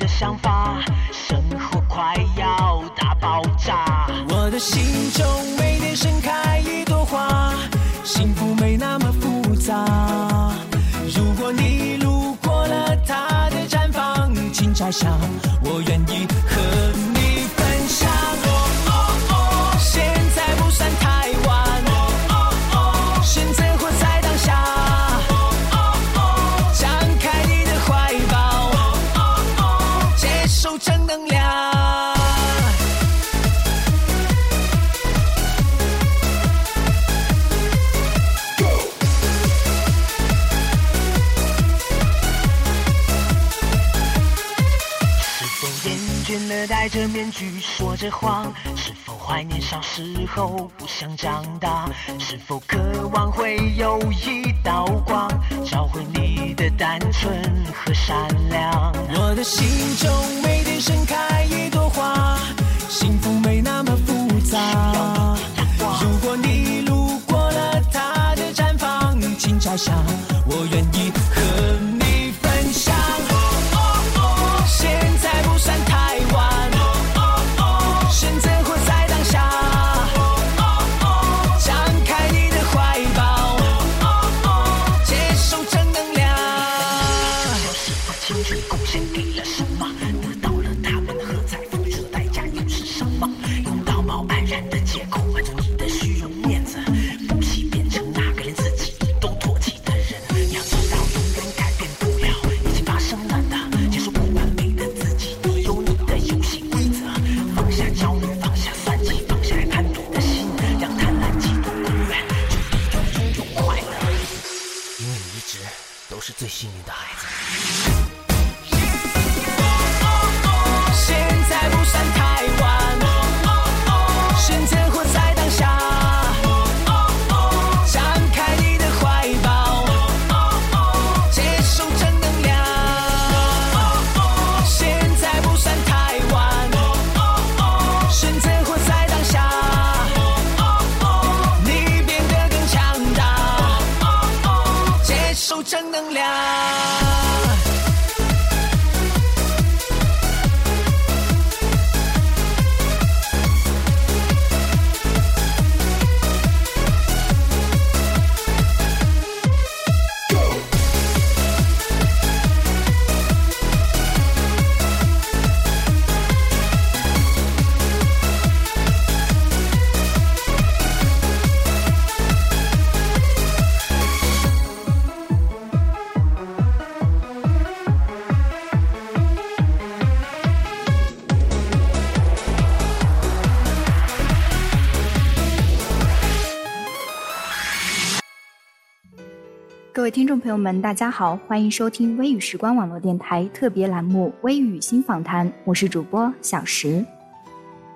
的想法，生活快要大爆炸。我的心中每天盛开一朵花，幸福没那么复杂。如果你路过了它的绽放，请摘下，我愿意和。着慌，是否怀念小时候不想长大？是否渴望会有一道光，找回你的单纯和善良？我的心中每天盛开一朵花，幸福没那么复杂。如果你路过了它的绽放，请摘下，收正能量。听众朋友们，大家好，欢迎收听微雨时光网络电台特别栏目《微雨新访谈》，我是主播小石。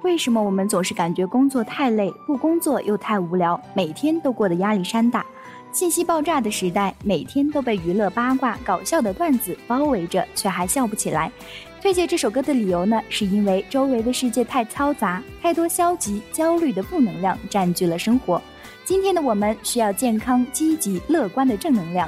为什么我们总是感觉工作太累，不工作又太无聊，每天都过得压力山大？信息爆炸的时代，每天都被娱乐、八卦、搞笑的段子包围着，却还笑不起来。推荐这首歌的理由呢，是因为周围的世界太嘈杂，太多消极、焦虑的负能量占据了生活。今天的我们需要健康、积极、乐观的正能量。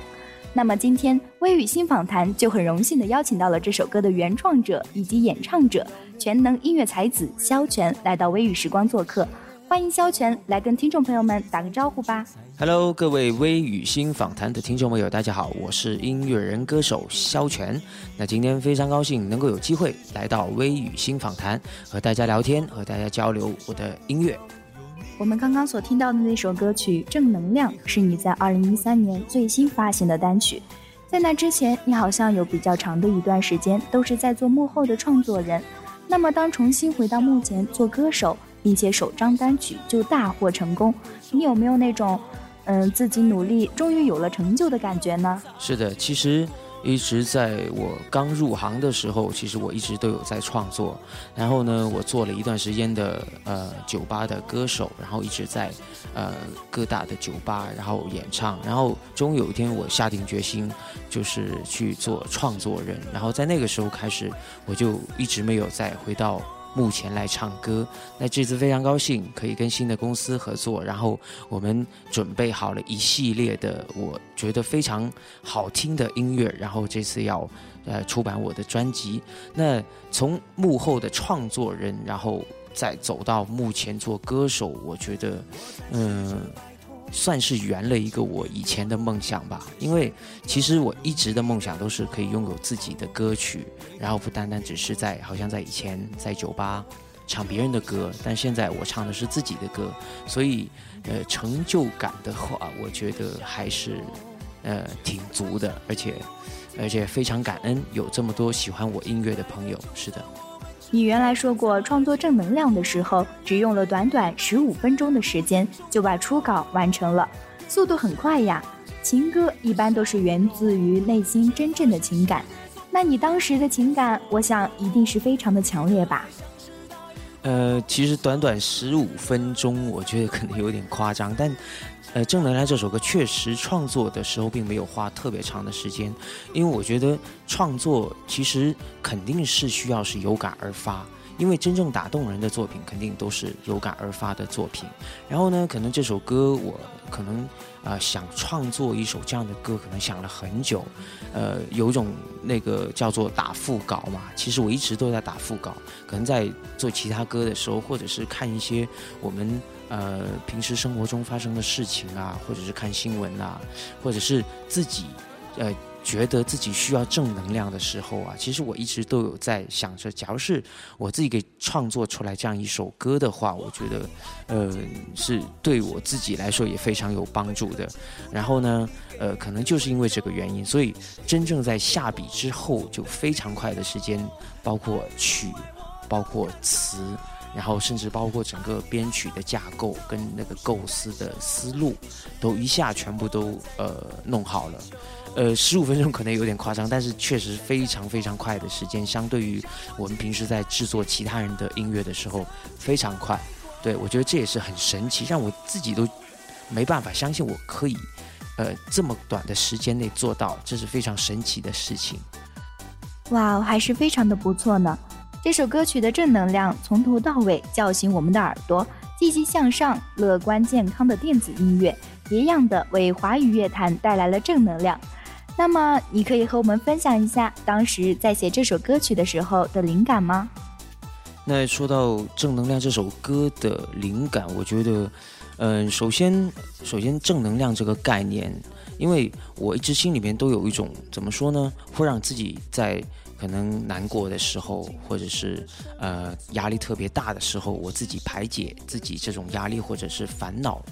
那么今天微雨新访谈就很荣幸的邀请到了这首歌的原创者以及演唱者，全能音乐才子萧全来到微雨时光做客。欢迎肖全来跟听众朋友们打个招呼吧。Hello，各位微雨星访谈的听众朋友，大家好，我是音乐人歌手肖全。那今天非常高兴能够有机会来到微雨星访谈，和大家聊天，和大家交流我的音乐。我们刚刚所听到的那首歌曲《正能量》是你在二零一三年最新发行的单曲。在那之前，你好像有比较长的一段时间都是在做幕后的创作人。那么，当重新回到幕前做歌手，并且首张单曲就大获成功，你有没有那种？嗯，自己努力，终于有了成就的感觉呢。是的，其实一直在我刚入行的时候，其实我一直都有在创作。然后呢，我做了一段时间的呃酒吧的歌手，然后一直在呃各大的酒吧然后演唱。然后终有一天，我下定决心就是去做创作人。然后在那个时候开始，我就一直没有再回到。目前来唱歌，那这次非常高兴可以跟新的公司合作，然后我们准备好了一系列的我觉得非常好听的音乐，然后这次要呃出版我的专辑。那从幕后的创作人，然后再走到目前做歌手，我觉得嗯。算是圆了一个我以前的梦想吧，因为其实我一直的梦想都是可以拥有自己的歌曲，然后不单单只是在好像在以前在酒吧唱别人的歌，但现在我唱的是自己的歌，所以呃成就感的话，我觉得还是呃挺足的，而且而且非常感恩有这么多喜欢我音乐的朋友，是的。你原来说过，创作正能量的时候，只用了短短十五分钟的时间就把初稿完成了，速度很快呀。情歌一般都是源自于内心真正的情感，那你当时的情感，我想一定是非常的强烈吧？呃，其实短短十五分钟，我觉得可能有点夸张，但。呃，正能量这首歌确实创作的时候并没有花特别长的时间，因为我觉得创作其实肯定是需要是有感而发，因为真正打动人的作品肯定都是有感而发的作品。然后呢，可能这首歌我可能啊想创作一首这样的歌，可能想了很久，呃，有一种那个叫做打副稿嘛。其实我一直都在打副稿，可能在做其他歌的时候，或者是看一些我们。呃，平时生活中发生的事情啊，或者是看新闻啊，或者是自己呃觉得自己需要正能量的时候啊，其实我一直都有在想着，假如是我自己给创作出来这样一首歌的话，我觉得呃是对我自己来说也非常有帮助的。然后呢，呃，可能就是因为这个原因，所以真正在下笔之后，就非常快的时间，包括曲，包括词。然后甚至包括整个编曲的架构跟那个构思的思路，都一下全部都呃弄好了，呃十五分钟可能有点夸张，但是确实非常非常快的时间，相对于我们平时在制作其他人的音乐的时候非常快。对我觉得这也是很神奇，让我自己都没办法相信我可以呃这么短的时间内做到，这是非常神奇的事情。哇，还是非常的不错呢。这首歌曲的正能量从头到尾叫醒我们的耳朵，积极向上、乐观健康的电子音乐，别样的为华语乐坛带来了正能量。那么，你可以和我们分享一下当时在写这首歌曲的时候的灵感吗？那说到正能量这首歌的灵感，我觉得，嗯，首先，首先正能量这个概念，因为我一直心里面都有一种怎么说呢，会让自己在。可能难过的时候，或者是呃压力特别大的时候，我自己排解自己这种压力或者是烦恼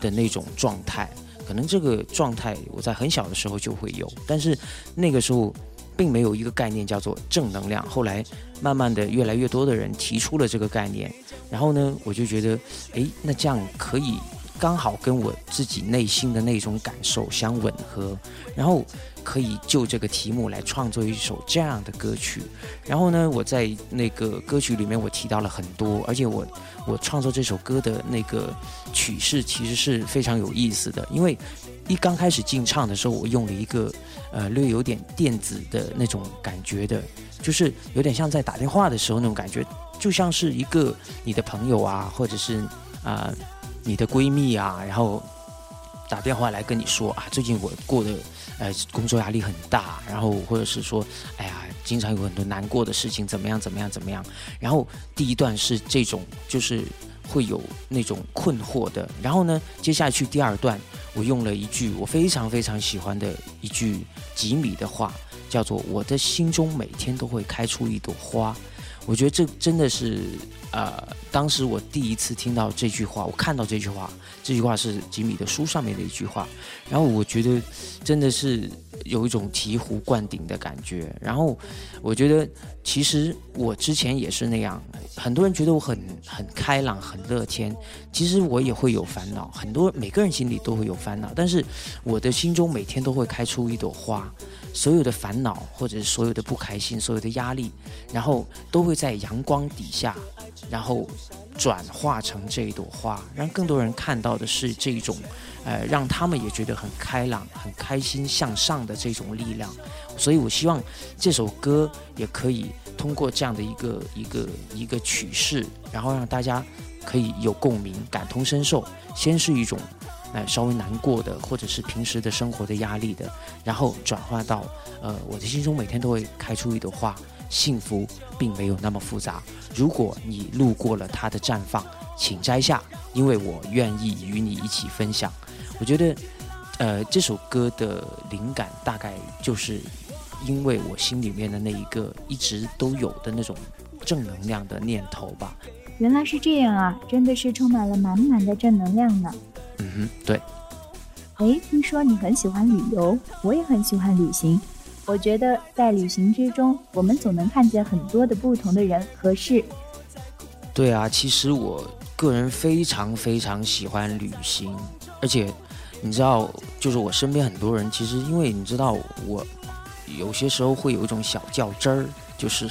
的那种状态，可能这个状态我在很小的时候就会有，但是那个时候并没有一个概念叫做正能量。后来慢慢的越来越多的人提出了这个概念，然后呢，我就觉得，哎，那这样可以刚好跟我自己内心的那种感受相吻合，然后。可以就这个题目来创作一首这样的歌曲，然后呢，我在那个歌曲里面我提到了很多，而且我我创作这首歌的那个曲式其实是非常有意思的，因为一刚开始进唱的时候，我用了一个呃略有点电子的那种感觉的，就是有点像在打电话的时候那种感觉，就像是一个你的朋友啊，或者是啊你的闺蜜啊，然后打电话来跟你说啊，最近我过得。呃，工作压力很大，然后或者是说，哎呀，经常有很多难过的事情，怎么样，怎么样，怎么样？然后第一段是这种，就是会有那种困惑的。然后呢，接下去第二段，我用了一句我非常非常喜欢的一句吉米的话，叫做“我的心中每天都会开出一朵花”。我觉得这真的是，呃，当时我第一次听到这句话，我看到这句话，这句话是吉米的书上面的一句话，然后我觉得真的是有一种醍醐灌顶的感觉。然后我觉得，其实我之前也是那样，很多人觉得我很很开朗、很乐天，其实我也会有烦恼，很多每个人心里都会有烦恼，但是我的心中每天都会开出一朵花。所有的烦恼，或者是所有的不开心，所有的压力，然后都会在阳光底下，然后转化成这一朵花，让更多人看到的是这种，呃，让他们也觉得很开朗、很开心、向上的这种力量。所以我希望这首歌也可以通过这样的一个一个一个曲式，然后让大家可以有共鸣、感同身受。先是一种。哎，稍微难过的，或者是平时的生活的压力的，然后转化到，呃，我的心中每天都会开出一朵花，幸福并没有那么复杂。如果你路过了它的绽放，请摘下，因为我愿意与你一起分享。我觉得，呃，这首歌的灵感大概就是因为我心里面的那一个一直都有的那种正能量的念头吧。原来是这样啊，真的是充满了满满的正能量呢。嗯哼，对。哎，听说你很喜欢旅游，我也很喜欢旅行。我觉得在旅行之中，我们总能看见很多的不同的人和事。对啊，其实我个人非常非常喜欢旅行，而且你知道，就是我身边很多人，其实因为你知道，我有些时候会有一种小较真儿。就是，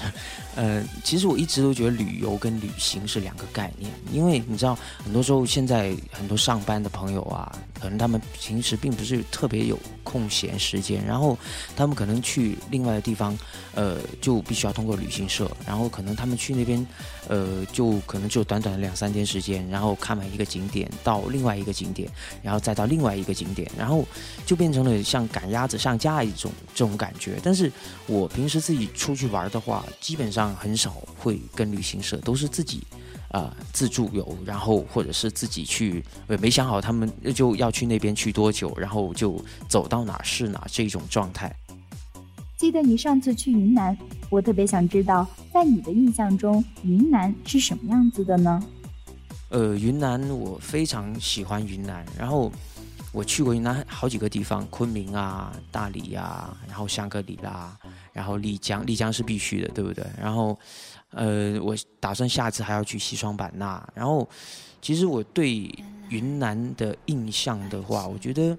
呃，其实我一直都觉得旅游跟旅行是两个概念，因为你知道，很多时候现在很多上班的朋友啊，可能他们平时并不是特别有空闲时间，然后他们可能去另外的地方，呃，就必须要通过旅行社，然后可能他们去那边，呃，就可能就短短的两三天时间，然后看完一个景点到另外一个景点，然后再到另外一个景点，然后就变成了像赶鸭子上架一种这种感觉。但是我平时自己出去玩。的话，基本上很少会跟旅行社，都是自己，啊，自助游，然后或者是自己去，没想好他们就要去那边去多久，然后就走到哪是哪这种状态。记得你上次去云南，我特别想知道，在你的印象中，云南是什么样子的呢？呃，云南我非常喜欢云南，然后我去过云南好几个地方，昆明啊、大理呀，然后香格里拉。然后丽江，丽江是必须的，对不对？然后，呃，我打算下次还要去西双版纳。然后，其实我对云南的印象的话，我觉得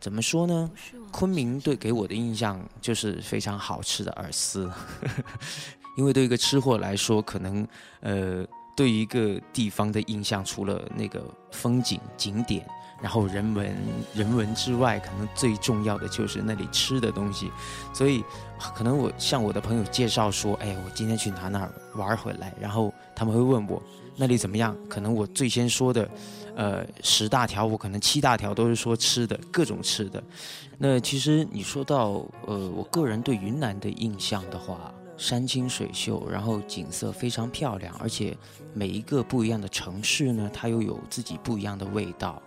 怎么说呢？昆明对给我的印象就是非常好吃的饵丝，因为对一个吃货来说，可能呃，对一个地方的印象，除了那个风景景点。然后人文人文之外，可能最重要的就是那里吃的东西，所以可能我向我的朋友介绍说，哎，我今天去哪哪玩回来，然后他们会问我那里怎么样？可能我最先说的，呃，十大条，我可能七大条都是说吃的，各种吃的。那其实你说到，呃，我个人对云南的印象的话，山清水秀，然后景色非常漂亮，而且每一个不一样的城市呢，它又有自己不一样的味道。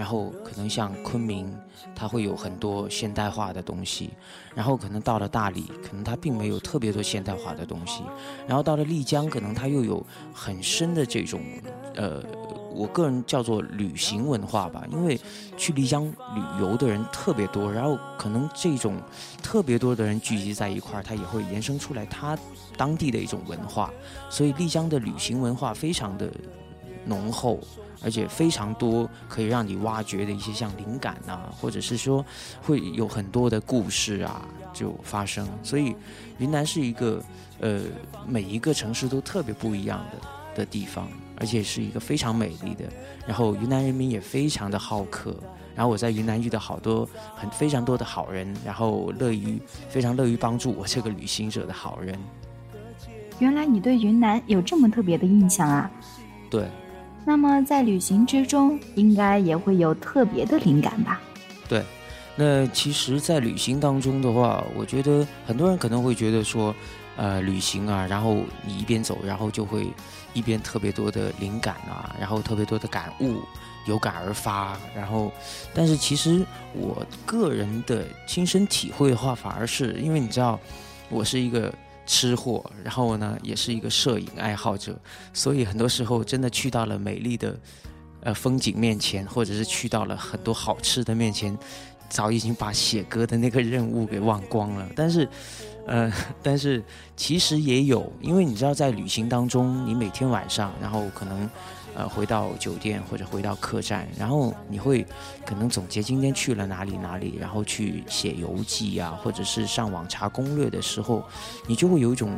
然后可能像昆明，它会有很多现代化的东西；然后可能到了大理，可能它并没有特别多现代化的东西；然后到了丽江，可能它又有很深的这种，呃，我个人叫做旅行文化吧。因为去丽江旅游的人特别多，然后可能这种特别多的人聚集在一块儿，它也会延伸出来它当地的一种文化。所以丽江的旅行文化非常的浓厚。而且非常多可以让你挖掘的一些像灵感啊，或者是说会有很多的故事啊就发生。所以云南是一个呃每一个城市都特别不一样的的地方，而且是一个非常美丽的。然后云南人民也非常的好客。然后我在云南遇到好多很非常多的好人，然后乐于非常乐于帮助我这个旅行者的好人。原来你对云南有这么特别的印象啊？对。那么在旅行之中，应该也会有特别的灵感吧？对，那其实，在旅行当中的话，我觉得很多人可能会觉得说，呃旅行啊，然后你一边走，然后就会一边特别多的灵感啊，然后特别多的感悟，有感而发。然后，但是其实我个人的亲身体会的话，反而是因为你知道，我是一个吃货，然后呢，也是一个摄影爱好者，所以很多时候真的去到了美丽的呃风景面前，或者是去到了很多好吃的面前。早已经把写歌的那个任务给忘光了，但是，呃，但是其实也有，因为你知道，在旅行当中，你每天晚上，然后可能，呃，回到酒店或者回到客栈，然后你会可能总结今天去了哪里哪里，然后去写游记呀，或者是上网查攻略的时候，你就会有一种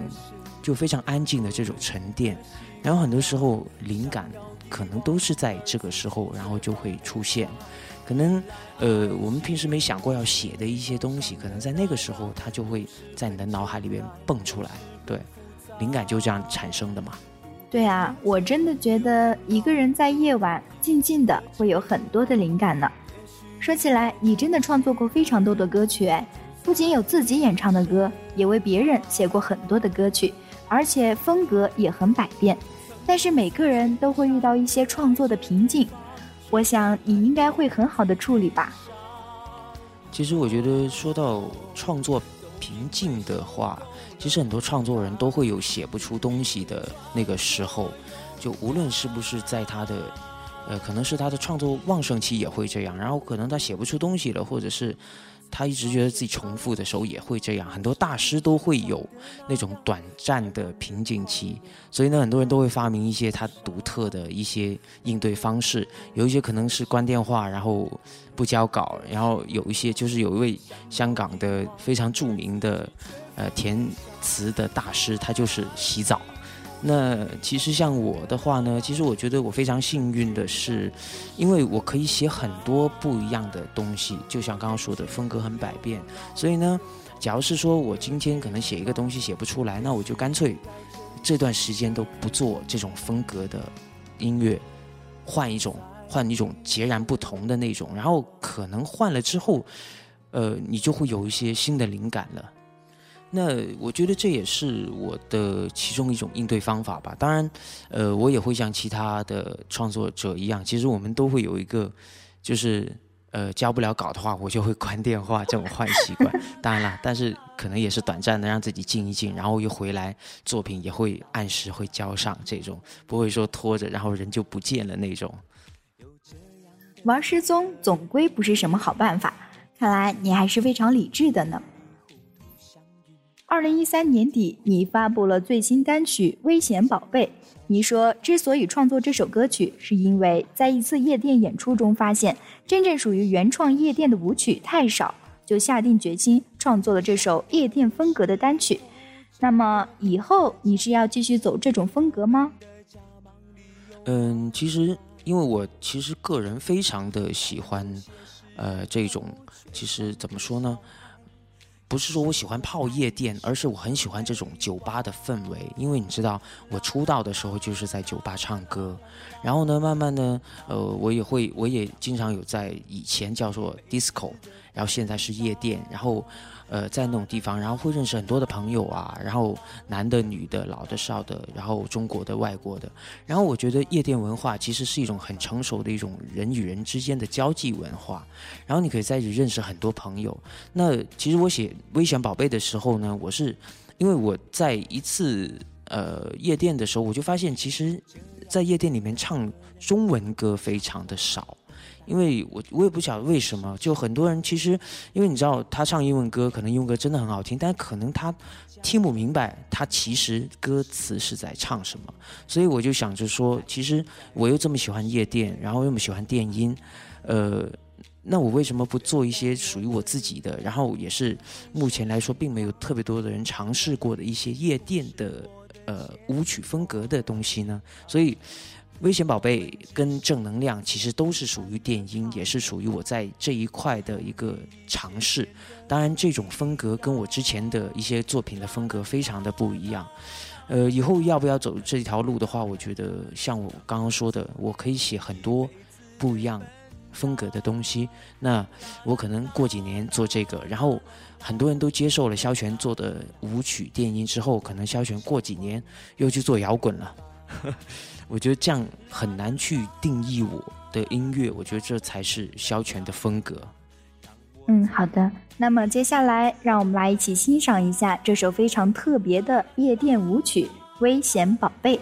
就非常安静的这种沉淀，然后很多时候灵感可能都是在这个时候，然后就会出现。可能，呃，我们平时没想过要写的一些东西，可能在那个时候，它就会在你的脑海里边蹦出来。对，灵感就这样产生的嘛。对啊，我真的觉得一个人在夜晚静静的，会有很多的灵感呢。说起来，你真的创作过非常多的歌曲哎，不仅有自己演唱的歌，也为别人写过很多的歌曲，而且风格也很百变。但是每个人都会遇到一些创作的瓶颈。我想你应该会很好的处理吧。其实我觉得说到创作瓶颈的话，其实很多创作人都会有写不出东西的那个时候，就无论是不是在他的，呃，可能是他的创作旺盛期也会这样，然后可能他写不出东西了，或者是。他一直觉得自己重复的时候也会这样，很多大师都会有那种短暂的瓶颈期，所以呢，很多人都会发明一些他独特的一些应对方式，有一些可能是关电话，然后不交稿，然后有一些就是有一位香港的非常著名的呃填词的大师，他就是洗澡。那其实像我的话呢，其实我觉得我非常幸运的是，因为我可以写很多不一样的东西，就像刚刚说的，风格很百变。所以呢，假如是说我今天可能写一个东西写不出来，那我就干脆这段时间都不做这种风格的音乐，换一种，换一种截然不同的那种，然后可能换了之后，呃，你就会有一些新的灵感了。那我觉得这也是我的其中一种应对方法吧。当然，呃，我也会像其他的创作者一样，其实我们都会有一个，就是呃交不了稿的话，我就会 关电话这种坏习惯。当然了，但是可能也是短暂的，让自己静一静，然后又回来，作品也会按时会交上，这种不会说拖着，然后人就不见了那种。玩失踪总归不是什么好办法，看来你还是非常理智的呢。二零一三年底，你发布了最新单曲《危险宝贝》。你说，之所以创作这首歌曲，是因为在一次夜店演出中发现真正属于原创夜店的舞曲太少，就下定决心创作了这首夜店风格的单曲。那么，以后你是要继续走这种风格吗？嗯，其实，因为我其实个人非常的喜欢，呃，这种，其实怎么说呢？不是说我喜欢泡夜店，而是我很喜欢这种酒吧的氛围。因为你知道，我出道的时候就是在酒吧唱歌，然后呢，慢慢呢，呃，我也会，我也经常有在以前叫做 disco，然后现在是夜店，然后。呃，在那种地方，然后会认识很多的朋友啊，然后男的、女的、老的、少的，然后中国的、外国的，然后我觉得夜店文化其实是一种很成熟的一种人与人之间的交际文化，然后你可以在这里认识很多朋友。那其实我写《危险宝贝》的时候呢，我是因为我在一次呃夜店的时候，我就发现，其实，在夜店里面唱中文歌非常的少。因为我我也不晓得为什么，就很多人其实，因为你知道他唱英文歌，可能英文歌真的很好听，但可能他听不明白他其实歌词是在唱什么，所以我就想着说，其实我又这么喜欢夜店，然后又么喜欢电音，呃，那我为什么不做一些属于我自己的，然后也是目前来说并没有特别多的人尝试过的一些夜店的呃舞曲风格的东西呢？所以。危险宝贝跟正能量其实都是属于电音，也是属于我在这一块的一个尝试。当然，这种风格跟我之前的一些作品的风格非常的不一样。呃，以后要不要走这条路的话，我觉得像我刚刚说的，我可以写很多不一样风格的东西。那我可能过几年做这个，然后很多人都接受了萧全做的舞曲电音之后，可能萧全过几年又去做摇滚了。我觉得这样很难去定义我的音乐，我觉得这才是萧全的风格。嗯，好的。那么接下来，让我们来一起欣赏一下这首非常特别的夜店舞曲《危险宝贝》。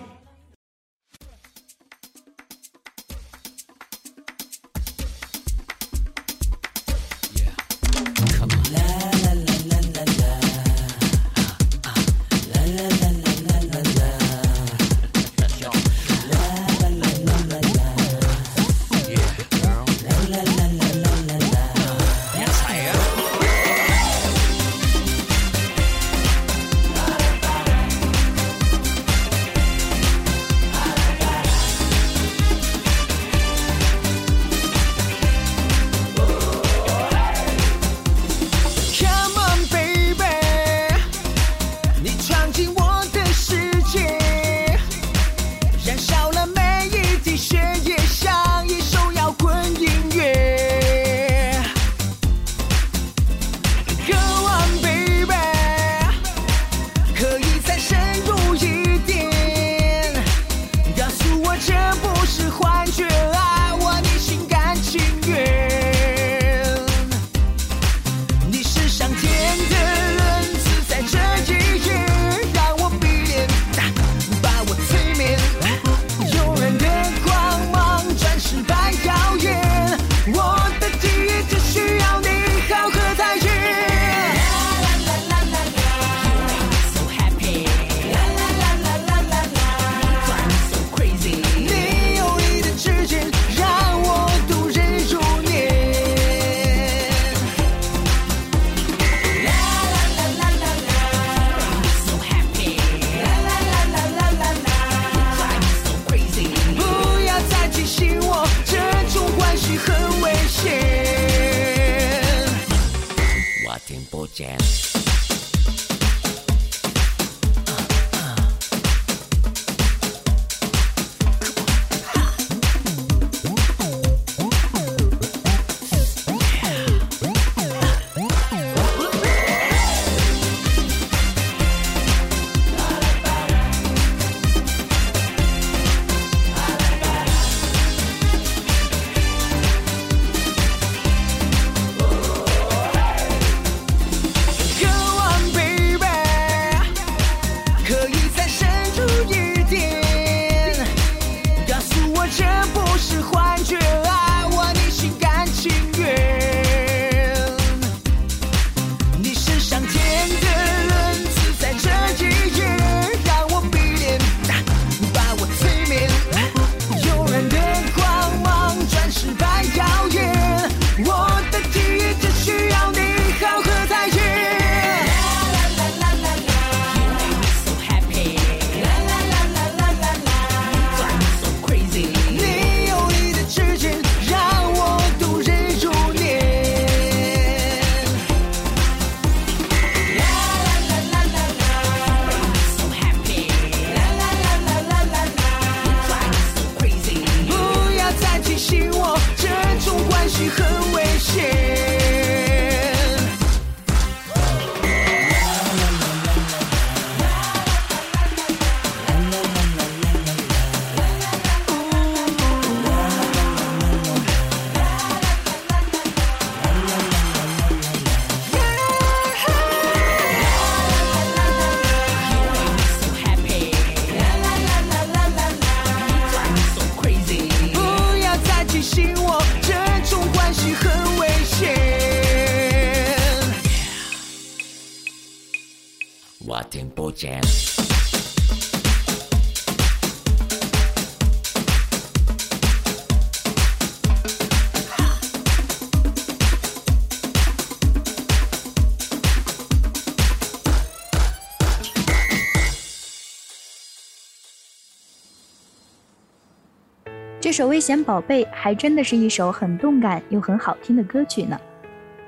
这首《危险宝贝》还真的是一首很动感又很好听的歌曲呢。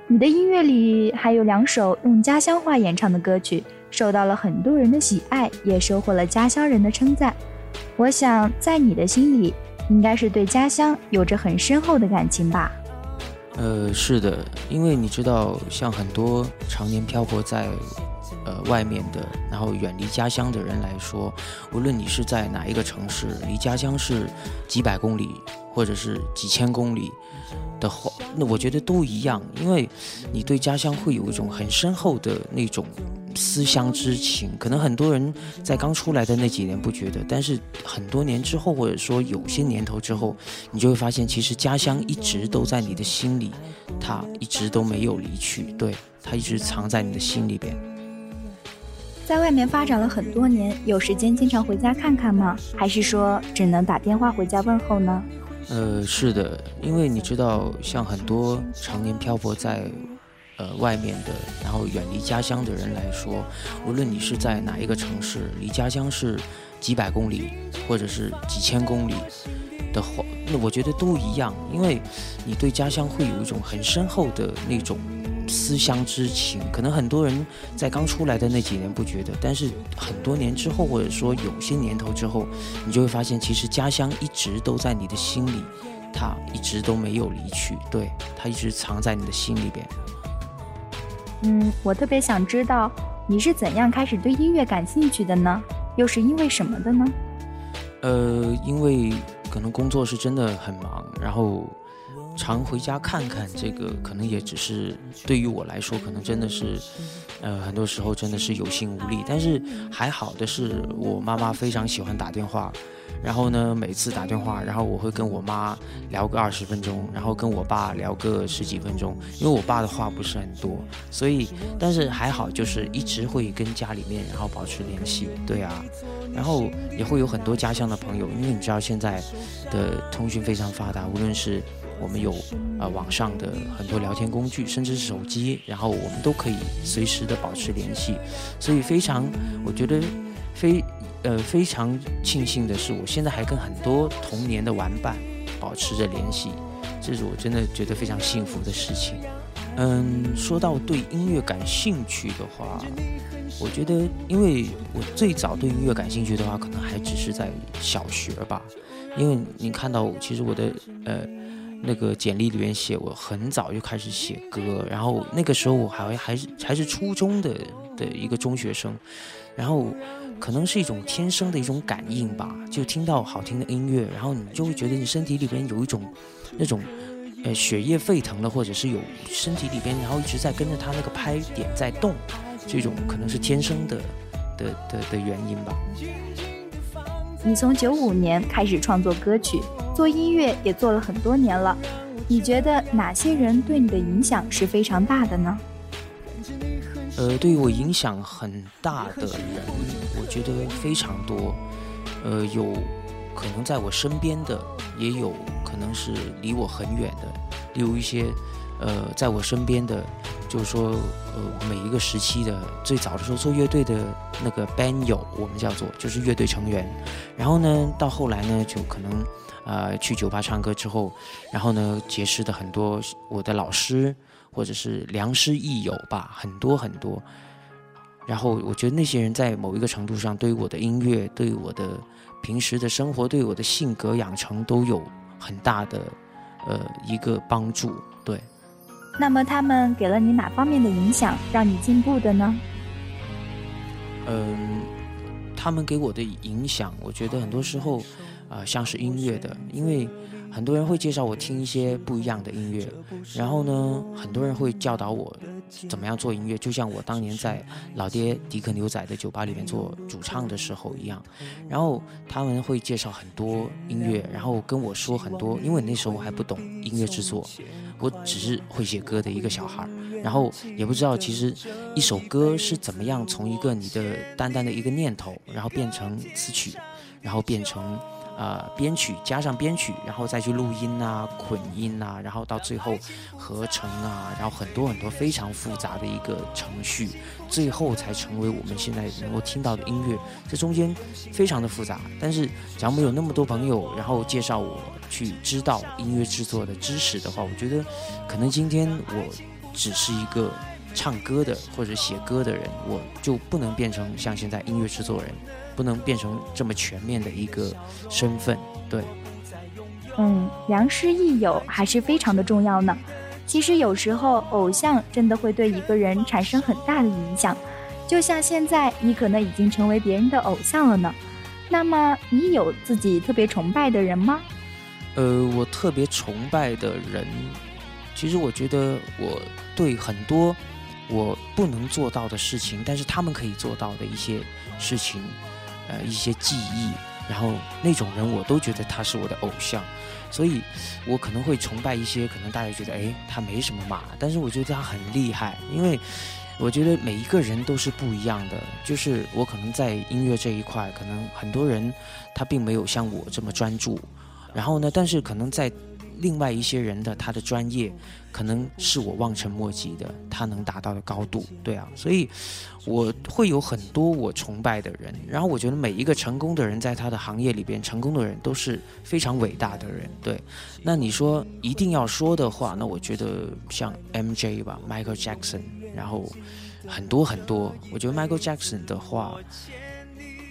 你的音乐里还有两首用家乡话演唱的歌曲，受到了很多人的喜爱，也收获了家乡人的称赞。我想，在你的心里，应该是对家乡有着很深厚的感情吧？呃，是的，因为你知道，像很多常年漂泊在呃外面的，然后远离家乡的人来说，无论你是在哪一个城市，离家乡是几百公里或者是几千公里的话，那我觉得都一样，因为你对家乡会有一种很深厚的那种。思乡之情，可能很多人在刚出来的那几年不觉得，但是很多年之后，或者说有些年头之后，你就会发现，其实家乡一直都在你的心里，它一直都没有离去，对，它一直藏在你的心里边。在外面发展了很多年，有时间经常回家看看吗？还是说只能打电话回家问候呢？呃，是的，因为你知道，像很多常年漂泊在。呃，外面的，然后远离家乡的人来说，无论你是在哪一个城市，离家乡是几百公里，或者是几千公里的话，那我觉得都一样，因为你对家乡会有一种很深厚的那种思乡之情。可能很多人在刚出来的那几年不觉得，但是很多年之后，或者说有些年头之后，你就会发现，其实家乡一直都在你的心里，它一直都没有离去，对，它一直藏在你的心里边。嗯，我特别想知道你是怎样开始对音乐感兴趣的呢？又是因为什么的呢？呃，因为可能工作是真的很忙，然后常回家看看，这个可能也只是对于我来说，可能真的是，呃，很多时候真的是有心无力。但是还好的是我妈妈非常喜欢打电话。然后呢，每次打电话，然后我会跟我妈聊个二十分钟，然后跟我爸聊个十几分钟，因为我爸的话不是很多，所以但是还好，就是一直会跟家里面然后保持联系，对啊，然后也会有很多家乡的朋友，因为你知道现在的通讯非常发达，无论是我们有呃网上的很多聊天工具，甚至是手机，然后我们都可以随时的保持联系，所以非常，我觉得非。呃，非常庆幸的是，我现在还跟很多童年的玩伴保持着联系，这是我真的觉得非常幸福的事情。嗯，说到对音乐感兴趣的话，我觉得，因为我最早对音乐感兴趣的话，可能还只是在小学吧。因为你看到，其实我的呃那个简历里面写，我很早就开始写歌，然后那个时候我还还是还是初中的的一个中学生，然后。可能是一种天生的一种感应吧，就听到好听的音乐，然后你就会觉得你身体里边有一种那种呃血液沸腾了，或者是有身体里边然后一直在跟着它那个拍点在动，这种可能是天生的的的的原因吧。你从九五年开始创作歌曲，做音乐也做了很多年了，你觉得哪些人对你的影响是非常大的呢？呃，对于我影响很大的人，我觉得非常多。呃，有可能在我身边的，也有可能是离我很远的。例如一些，呃，在我身边的，就是说，呃，每一个时期的最早的时候做乐队的那个 band 友，我们叫做就是乐队成员。然后呢，到后来呢，就可能，呃，去酒吧唱歌之后，然后呢，结识的很多我的老师。或者是良师益友吧，很多很多。然后我觉得那些人在某一个程度上，对于我的音乐、对我的平时的生活、对我的性格养成都有很大的呃一个帮助。对。那么他们给了你哪方面的影响，让你进步的呢？嗯，他们给我的影响，我觉得很多时候啊，像是音乐的，因为。很多人会介绍我听一些不一样的音乐，然后呢，很多人会教导我怎么样做音乐，就像我当年在老爹迪克牛仔的酒吧里面做主唱的时候一样。然后他们会介绍很多音乐，然后跟我说很多，因为那时候我还不懂音乐制作，我只是会写歌的一个小孩，然后也不知道其实一首歌是怎么样从一个你的单单的一个念头，然后变成词曲，然后变成。呃，编曲加上编曲，然后再去录音啊、混音啊，然后到最后合成啊，然后很多很多非常复杂的一个程序，最后才成为我们现在能够听到的音乐。这中间非常的复杂，但是假如没有那么多朋友，然后介绍我去知道音乐制作的知识的话，我觉得可能今天我只是一个唱歌的或者写歌的人，我就不能变成像现在音乐制作人。不能变成这么全面的一个身份，对。嗯，良师益友还是非常的重要呢。其实有时候偶像真的会对一个人产生很大的影响，就像现在你可能已经成为别人的偶像了呢。那么你有自己特别崇拜的人吗？呃，我特别崇拜的人，其实我觉得我对很多我不能做到的事情，但是他们可以做到的一些事情，呃，一些技艺，然后那种人我都觉得他是我的偶像，所以我可能会崇拜一些可能大家觉得哎他没什么嘛，但是我觉得他很厉害，因为我觉得每一个人都是不一样的，就是我可能在音乐这一块，可能很多人他并没有像我这么专注。然后呢？但是可能在另外一些人的他的专业，可能是我望尘莫及的，他能达到的高度，对啊，所以我会有很多我崇拜的人。然后我觉得每一个成功的人，在他的行业里边成功的人都是非常伟大的人，对。那你说一定要说的话，那我觉得像 MJ 吧，Michael Jackson，然后很多很多，我觉得 Michael Jackson 的话，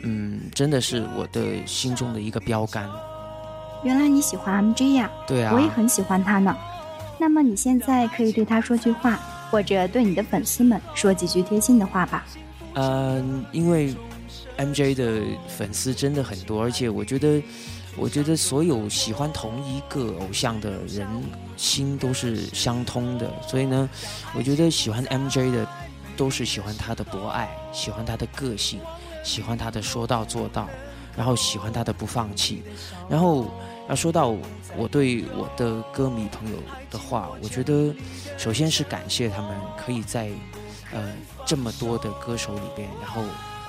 嗯，真的是我的心中的一个标杆。原来你喜欢 MJ 呀？对啊，我也很喜欢他呢。那么你现在可以对他说句话，或者对你的粉丝们说几句贴心的话吧。嗯，因为 MJ 的粉丝真的很多，而且我觉得，我觉得所有喜欢同一个偶像的人心都是相通的，所以呢，我觉得喜欢 MJ 的都是喜欢他的博爱，喜欢他的个性，喜欢他的说到做到，然后喜欢他的不放弃，然后。要说到我对我的歌迷朋友的话，我觉得首先是感谢他们可以在呃这么多的歌手里边，然后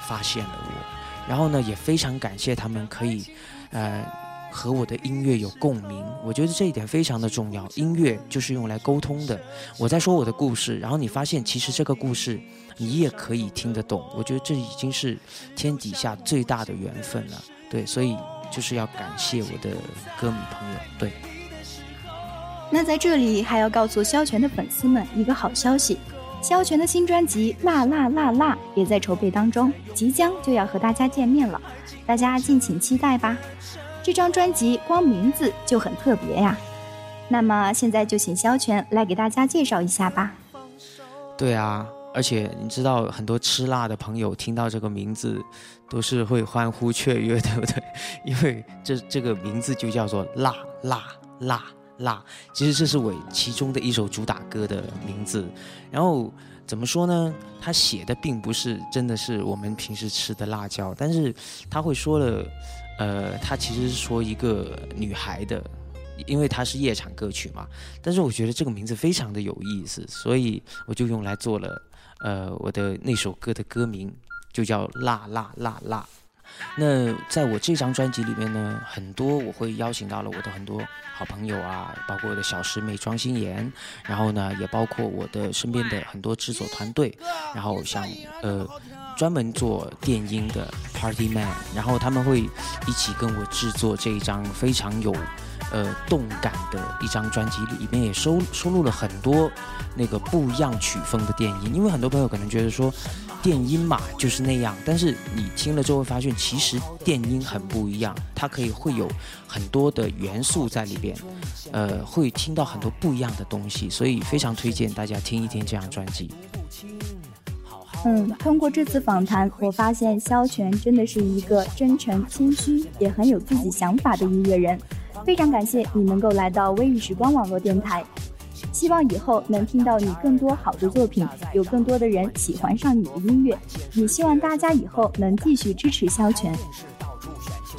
发现了我，然后呢也非常感谢他们可以呃和我的音乐有共鸣。我觉得这一点非常的重要，音乐就是用来沟通的。我在说我的故事，然后你发现其实这个故事你也可以听得懂，我觉得这已经是天底下最大的缘分了。对，所以。就是要感谢我的歌迷朋友，对。那在这里还要告诉萧全的粉丝们一个好消息，萧全的新专辑《辣辣辣辣》也在筹备当中，即将就要和大家见面了，大家敬请期待吧。这张专辑光名字就很特别呀。那么现在就请萧全来给大家介绍一下吧。对啊。而且你知道，很多吃辣的朋友听到这个名字，都是会欢呼雀跃，对不对？因为这这个名字就叫做“辣辣辣辣”。其实这是我其中的一首主打歌的名字。然后怎么说呢？他写的并不是真的是我们平时吃的辣椒，但是他会说了，呃，他其实是说一个女孩的，因为它是夜场歌曲嘛。但是我觉得这个名字非常的有意思，所以我就用来做了。呃，我的那首歌的歌名就叫《辣辣辣辣》。那在我这张专辑里面呢，很多我会邀请到了我的很多好朋友啊，包括我的小师妹庄心妍，然后呢，也包括我的身边的很多制作团队，然后像呃专门做电音的 Party Man，然后他们会一起跟我制作这一张非常有。呃，动感的一张专辑里面也收收录了很多那个不一样曲风的电音，因为很多朋友可能觉得说电音嘛就是那样，但是你听了之后会发现，其实电音很不一样，它可以会有很多的元素在里边，呃，会听到很多不一样的东西，所以非常推荐大家听一听这张专辑。嗯，通过这次访谈，我发现萧全真的是一个真诚、谦虚，也很有自己想法的音乐人。非常感谢你能够来到微雨时光网络电台，希望以后能听到你更多好的作品，有更多的人喜欢上你的音乐，也希望大家以后能继续支持肖全。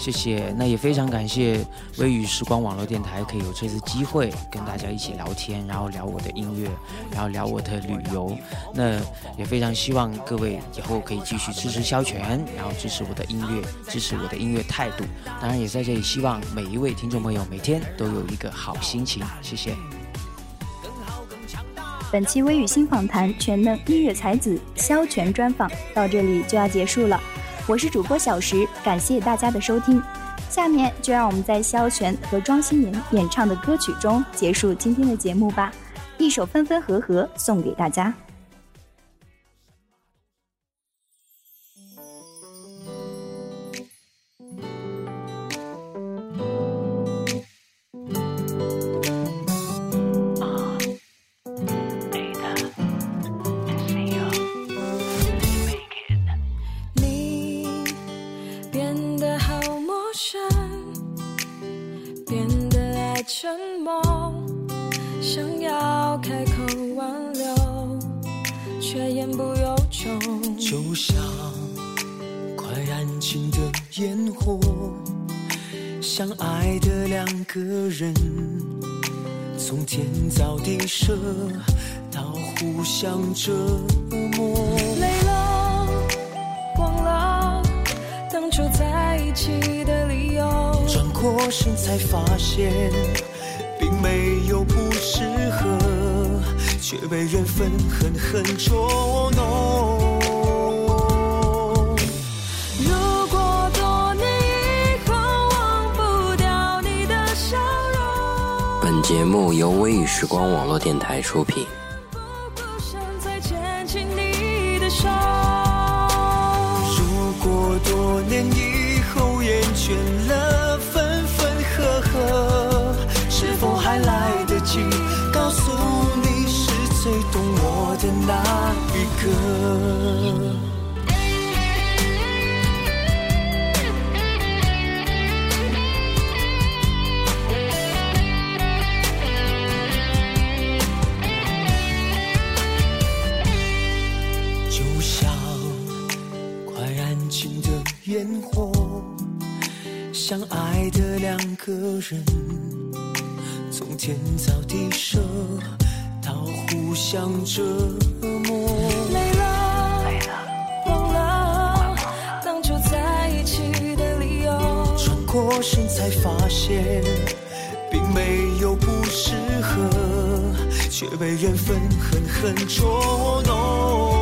谢谢，那也非常感谢微雨时光网络电台可以有这次机会跟大家一起聊天，然后聊我的音乐，然后聊我的旅游。那也非常希望各位以后可以继续支持肖全，然后支持我的音乐，支持我的音乐态度。当然也在这里希望每一位听众朋友每天都有一个好心情。谢谢。本期微雨新访谈全能音乐才子肖全专访到这里就要结束了。我是主播小石，感谢大家的收听。下面就让我们在萧全和庄心妍演唱的歌曲中结束今天的节目吧。一首《分分合合》送给大家。身变得爱沉默，想要开口挽留却言不由衷，就像快燃尽的烟火，相爱的两个人从天造地设到互相折磨，累了，忘了当初在一起。过身才发现，并没有不适合，却被缘分狠狠捉弄。如果多年以后忘不掉你的笑容，本节目由微雨时光网络电台出品。个人，从天造地设到互相折磨。累了，忘了当初在一起的理由。转过身才发现，并没有不适合，却被缘分狠狠捉弄。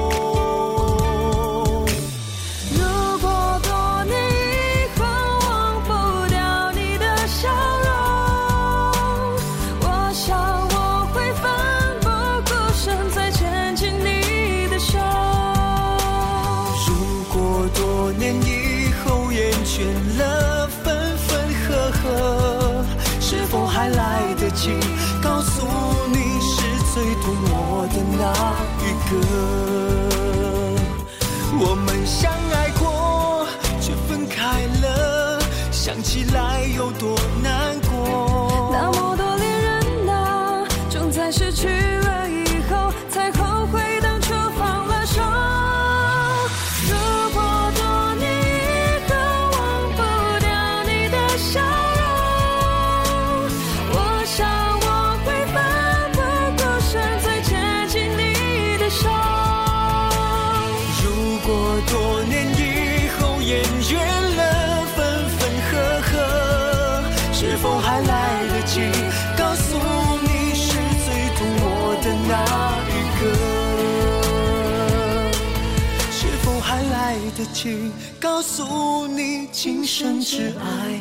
得及告诉你今生只爱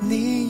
你